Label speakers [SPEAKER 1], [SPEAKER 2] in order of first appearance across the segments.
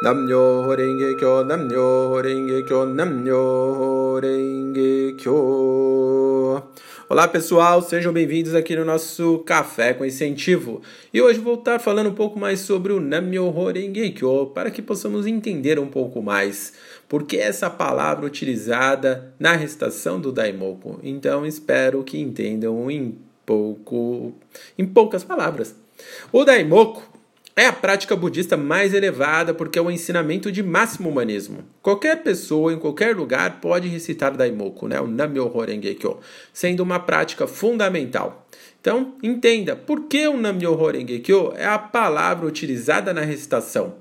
[SPEAKER 1] Namyo Renge Kyo, Namyo Renge Kyo, Namyo Renge Kyo. Olá pessoal, sejam bem-vindos aqui no nosso Café com Incentivo. E hoje vou estar falando um pouco mais sobre o Namyo Renge Kyo, para que possamos entender um pouco mais por que essa palavra utilizada na recitação do Daimoku. Então espero que entendam em pouco, em poucas palavras. O Daimoku é a prática budista mais elevada porque é o ensinamento de máximo humanismo. Qualquer pessoa em qualquer lugar pode recitar Daimoku, né, o Namyoho Renge Kyo, sendo uma prática fundamental. Então, entenda, por que o Namyoho Renge Kyo é a palavra utilizada na recitação?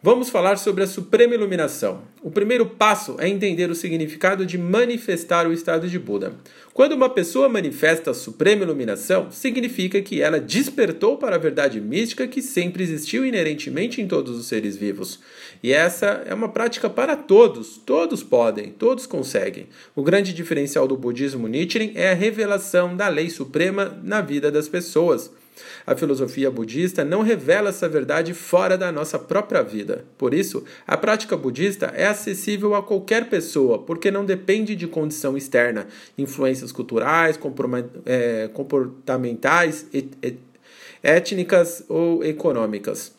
[SPEAKER 1] Vamos falar sobre a suprema iluminação. O primeiro passo é entender o significado de manifestar o estado de Buda. Quando uma pessoa manifesta a suprema iluminação, significa que ela despertou para a verdade mística que sempre existiu inerentemente em todos os seres vivos. E essa é uma prática para todos, todos podem, todos conseguem. O grande diferencial do budismo Nichiren é a revelação da lei suprema na vida das pessoas. A filosofia budista não revela essa verdade fora da nossa própria vida. Por isso, a prática budista é acessível a qualquer pessoa, porque não depende de condição externa, influências culturais, é, comportamentais, étnicas ou econômicas.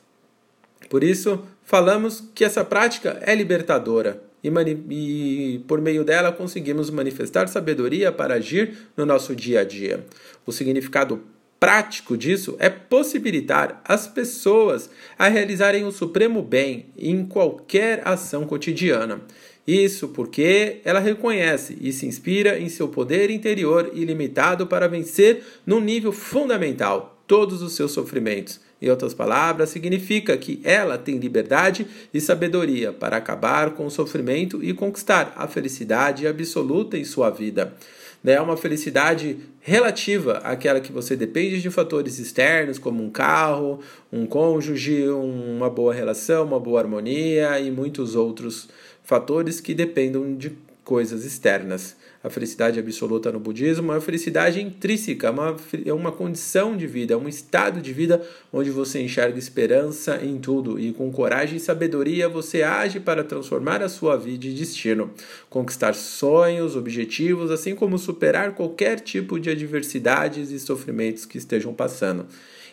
[SPEAKER 1] Por isso, falamos que essa prática é libertadora. E, e, por meio dela conseguimos manifestar sabedoria para agir no nosso dia a dia. O significado prático disso é possibilitar as pessoas a realizarem o supremo bem em qualquer ação cotidiana. Isso porque ela reconhece e se inspira em seu poder interior ilimitado para vencer no nível fundamental todos os seus sofrimentos. Em outras palavras, significa que ela tem liberdade e sabedoria para acabar com o sofrimento e conquistar a felicidade absoluta em sua vida né, é uma felicidade relativa àquela que você depende de fatores externos, como um carro, um cônjuge, uma boa relação, uma boa harmonia e muitos outros fatores que dependem de coisas externas. A felicidade absoluta no budismo é uma felicidade intrínseca, é uma, é uma condição de vida, é um estado de vida onde você enxerga esperança em tudo e com coragem e sabedoria você age para transformar a sua vida e destino, conquistar sonhos, objetivos, assim como superar qualquer tipo de adversidades e sofrimentos que estejam passando.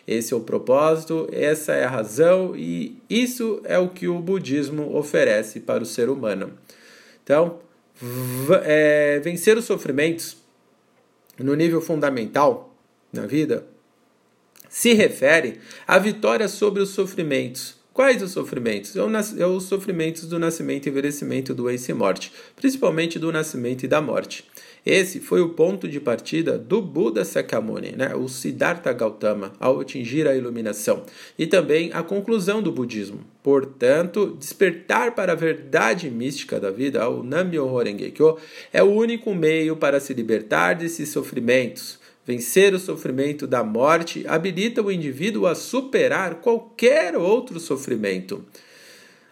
[SPEAKER 1] Esse é o propósito, essa é a razão e isso é o que o budismo oferece para o ser humano. Então, é, vencer os sofrimentos no nível fundamental na vida se refere à vitória sobre os sofrimentos. Quais os sofrimentos? É, é os sofrimentos do nascimento, envelhecimento, doença e morte, principalmente do nascimento e da morte. Esse foi o ponto de partida do Buda Sakyamuni, né, o Siddhartha Gautama, ao atingir a iluminação, e também a conclusão do budismo. Portanto, despertar para a verdade mística da vida, o Nam-myoho Renge-kyo, é o único meio para se libertar desses sofrimentos. Vencer o sofrimento da morte habilita o indivíduo a superar qualquer outro sofrimento.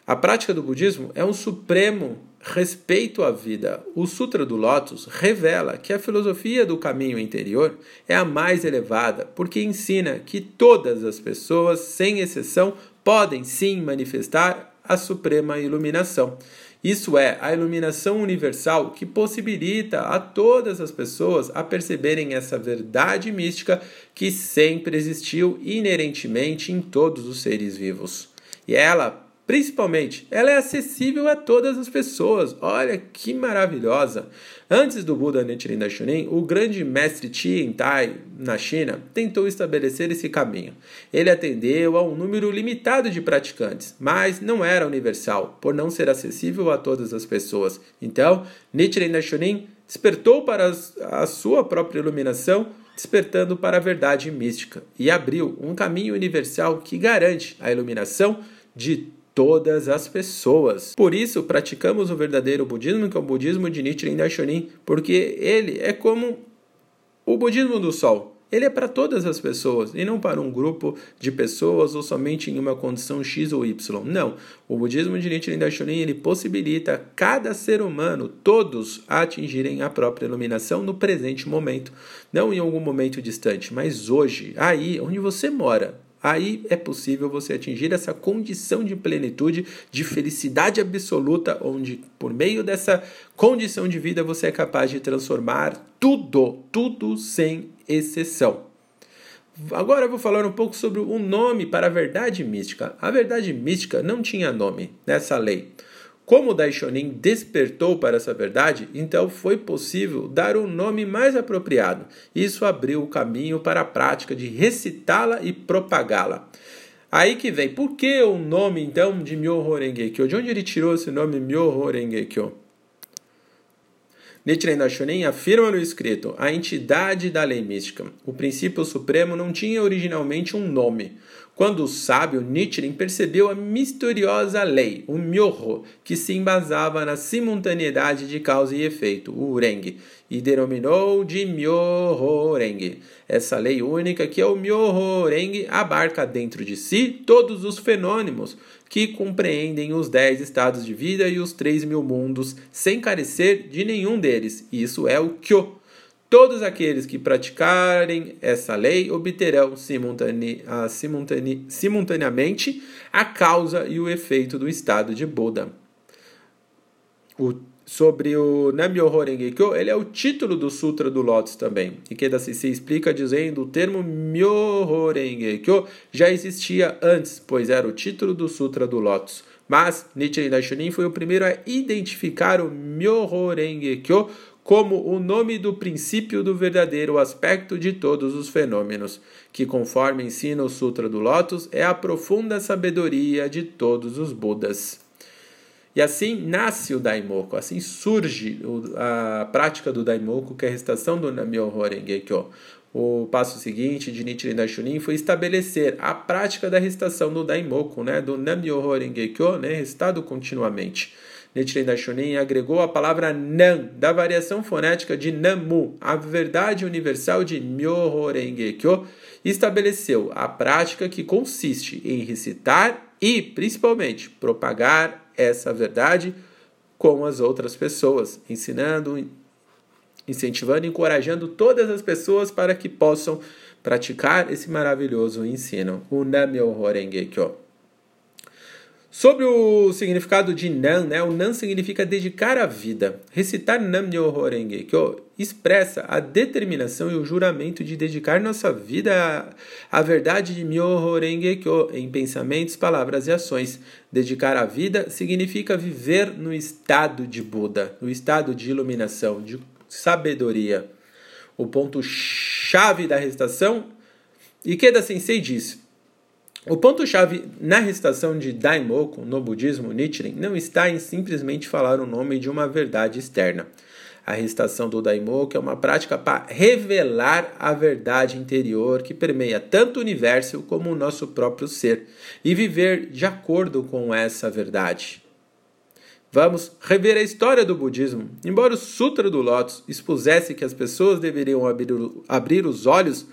[SPEAKER 1] A prática do budismo é um supremo respeito à vida. O Sutra do Lótus revela que a filosofia do caminho interior é a mais elevada, porque ensina que todas as pessoas, sem exceção, podem sim manifestar a suprema iluminação. Isso é a iluminação universal que possibilita a todas as pessoas a perceberem essa verdade mística que sempre existiu inerentemente em todos os seres vivos. E ela Principalmente, ela é acessível a todas as pessoas. Olha que maravilhosa! Antes do Buda Nichiren Daishonin, o grande mestre Chi Tai na China tentou estabelecer esse caminho. Ele atendeu a um número limitado de praticantes, mas não era universal, por não ser acessível a todas as pessoas. Então, Nichiren Daishonin despertou para a sua própria iluminação despertando para a verdade mística e abriu um caminho universal que garante a iluminação de todas as pessoas. Por isso, praticamos o verdadeiro budismo, que é o budismo de Nichiren Daishonin, porque ele é como o budismo do sol. Ele é para todas as pessoas e não para um grupo de pessoas ou somente em uma condição X ou Y. Não. O budismo de Nichiren Daishonin ele possibilita cada ser humano, todos, a atingirem a própria iluminação no presente momento. Não em algum momento distante, mas hoje, aí onde você mora, Aí é possível você atingir essa condição de plenitude, de felicidade absoluta, onde por meio dessa condição de vida você é capaz de transformar tudo, tudo sem exceção. Agora eu vou falar um pouco sobre o nome para a verdade mística. A verdade mística não tinha nome nessa lei. Como o Daishonin despertou para essa verdade, então foi possível dar um nome mais apropriado. Isso abriu o caminho para a prática de recitá-la e propagá-la. Aí que vem, por que o nome então de Myoho Rengekyo? De onde ele tirou esse nome Myoho Rengekyo? Nichiren Daishonin afirma no escrito a entidade da lei mística. O princípio supremo não tinha originalmente um nome. Quando o sábio Nichiren percebeu a misteriosa lei, o Myoho, que se embasava na simultaneidade de causa e efeito, o Ureng, e denominou de Myoho-reng. Essa lei única, que é o Myoho-reng, abarca dentro de si todos os fenômenos que compreendem os dez estados de vida e os três mil mundos, sem carecer de nenhum deles. Isso é o Kyo. Todos aqueles que praticarem essa lei obterão simultane, a, simultane, simultaneamente a causa e o efeito do estado de Buda. O, sobre o Namyoho Renge-kyo, ele é o título do Sutra do Lótus também. E que se explica dizendo o termo Myoho já existia antes, pois era o título do Sutra do Lótus. Mas Nichiren Daishonin foi o primeiro a identificar o Myoho como o nome do princípio do verdadeiro aspecto de todos os fenômenos, que, conforme ensina o Sutra do Lótus, é a profunda sabedoria de todos os Budas. E assim nasce o Daimoku, assim surge a prática do Daimoku, que é a recitação do Namyoho Renge-kyo. O passo seguinte de Nichiren Daishonin foi estabelecer a prática da recitação do Daimoku, né, do Namyoho Renge-kyo, né, recitado continuamente. Nichiren Daishonin agregou a palavra Nan, da variação fonética de Namu, a verdade universal de Myoho Renge Kyo, e estabeleceu a prática que consiste em recitar e, principalmente, propagar essa verdade com as outras pessoas, ensinando, incentivando encorajando todas as pessoas para que possam praticar esse maravilhoso ensino, o Namyoho Renge Kyo. Sobre o significado de Nan, né? o Nan significa dedicar a vida. Recitar Nam Myoho Renge Kyo expressa a determinação e o juramento de dedicar nossa vida à, verdade de Myoho Renge Kyo em pensamentos, palavras e ações. Dedicar a vida significa viver no estado de Buda, no estado de iluminação, de sabedoria. O ponto chave da recitação, Ikeda Sensei diz: o ponto-chave na recitação de Daimoku no budismo Nichiren não está em simplesmente falar o nome de uma verdade externa. A recitação do Daimoku é uma prática para revelar a verdade interior que permeia tanto o universo como o nosso próprio ser e viver de acordo com essa verdade. Vamos rever a história do budismo. Embora o Sutra do Lótus expusesse que as pessoas deveriam abrir, abrir os olhos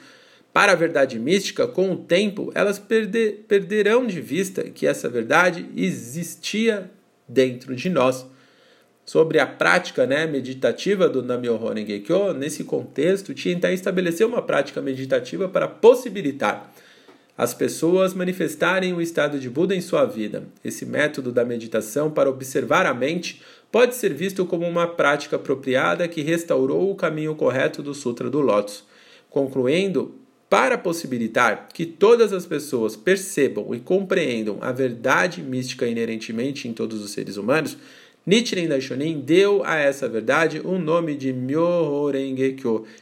[SPEAKER 1] para a verdade mística, com o tempo, elas perder, perderão de vista que essa verdade existia dentro de nós. Sobre a prática né, meditativa do Namyoho Renge-kyo, nesse contexto, Tientai estabeleceu uma prática meditativa para possibilitar as pessoas manifestarem o estado de Buda em sua vida. Esse método da meditação para observar a mente pode ser visto como uma prática apropriada que restaurou o caminho correto do Sutra do Lótus. Concluindo, para possibilitar que todas as pessoas percebam e compreendam a verdade mística inerentemente em todos os seres humanos, Nichiren Daishonin deu a essa verdade o nome de Myoho Renge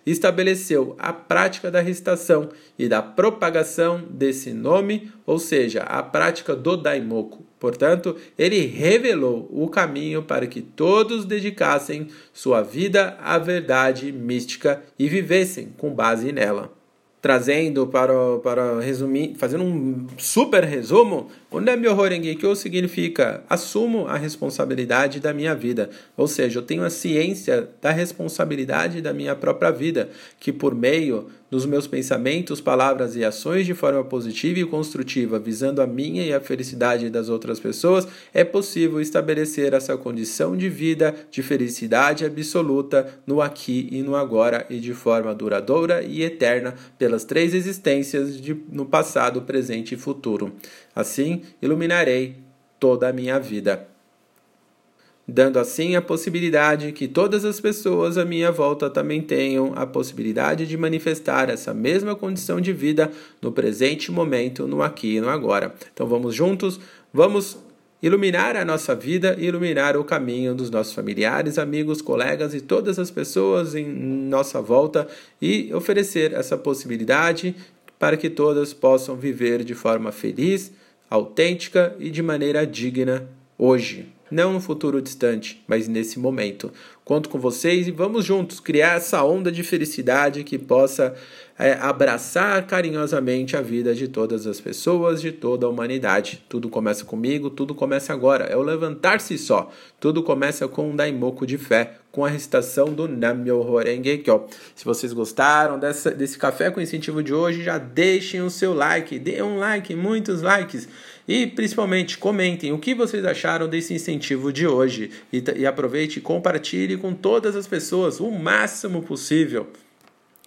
[SPEAKER 1] estabeleceu a prática da recitação e da propagação desse nome, ou seja, a prática do Daimoku. Portanto, ele revelou o caminho para que todos dedicassem sua vida à verdade mística e vivessem com base nela trazendo para, para resumir, fazendo um super resumo, o Nemyoho Rengekyo significa assumo a responsabilidade da minha vida, ou seja, eu tenho a ciência da responsabilidade da minha própria vida, que por meio nos meus pensamentos, palavras e ações de forma positiva e construtiva, visando a minha e a felicidade das outras pessoas, é possível estabelecer essa condição de vida de felicidade absoluta no aqui e no agora e de forma duradoura e eterna pelas três existências de, no passado, presente e futuro. Assim, iluminarei toda a minha vida dando assim a possibilidade que todas as pessoas à minha volta também tenham a possibilidade de manifestar essa mesma condição de vida no presente momento, no aqui e no agora. Então vamos juntos, vamos iluminar a nossa vida e iluminar o caminho dos nossos familiares, amigos, colegas e todas as pessoas em nossa volta e oferecer essa possibilidade para que todas possam viver de forma feliz, autêntica e de maneira digna hoje não no futuro distante, mas nesse momento. Conto com vocês e vamos juntos criar essa onda de felicidade que possa é, abraçar carinhosamente a vida de todas as pessoas, de toda a humanidade. Tudo começa comigo, tudo começa agora. É o levantar-se só. Tudo começa com um daimoku de fé, com a recitação do Namyo Horenge Kyo. Se vocês gostaram dessa, desse café com incentivo de hoje, já deixem o seu like, dê um like, muitos likes. E principalmente comentem o que vocês acharam desse incentivo de hoje. E, e aproveite e compartilhe com todas as pessoas o máximo possível.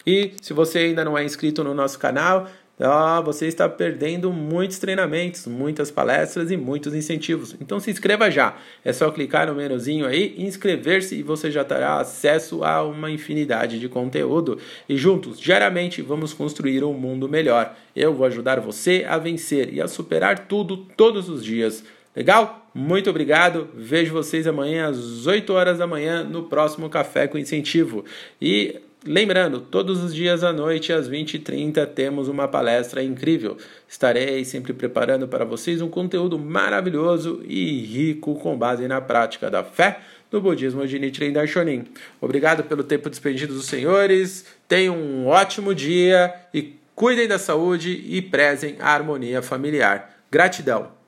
[SPEAKER 1] E se você ainda não é inscrito no nosso canal, ah, você está perdendo muitos treinamentos, muitas palestras e muitos incentivos. Então se inscreva já. É só clicar no menuzinho aí, inscrever-se e você já terá acesso a uma infinidade de conteúdo. E juntos, diariamente, vamos construir um mundo melhor. Eu vou ajudar você a vencer e a superar tudo todos os dias. Legal? Muito obrigado. Vejo vocês amanhã às 8 horas da manhã no próximo Café com Incentivo. E Lembrando, todos os dias à noite, às 20h30, temos uma palestra incrível. Estarei sempre preparando para vocês um conteúdo maravilhoso e rico com base na prática da fé do budismo de Nichiren Daishonin. Obrigado pelo tempo despendido dos senhores. Tenham um ótimo dia e cuidem da saúde e prezem a harmonia familiar. Gratidão!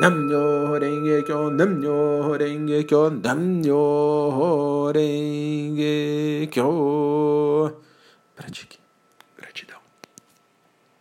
[SPEAKER 1] Namyo Renge Kyo, Namyo Renge Kyo, Namyo Renge Kyo.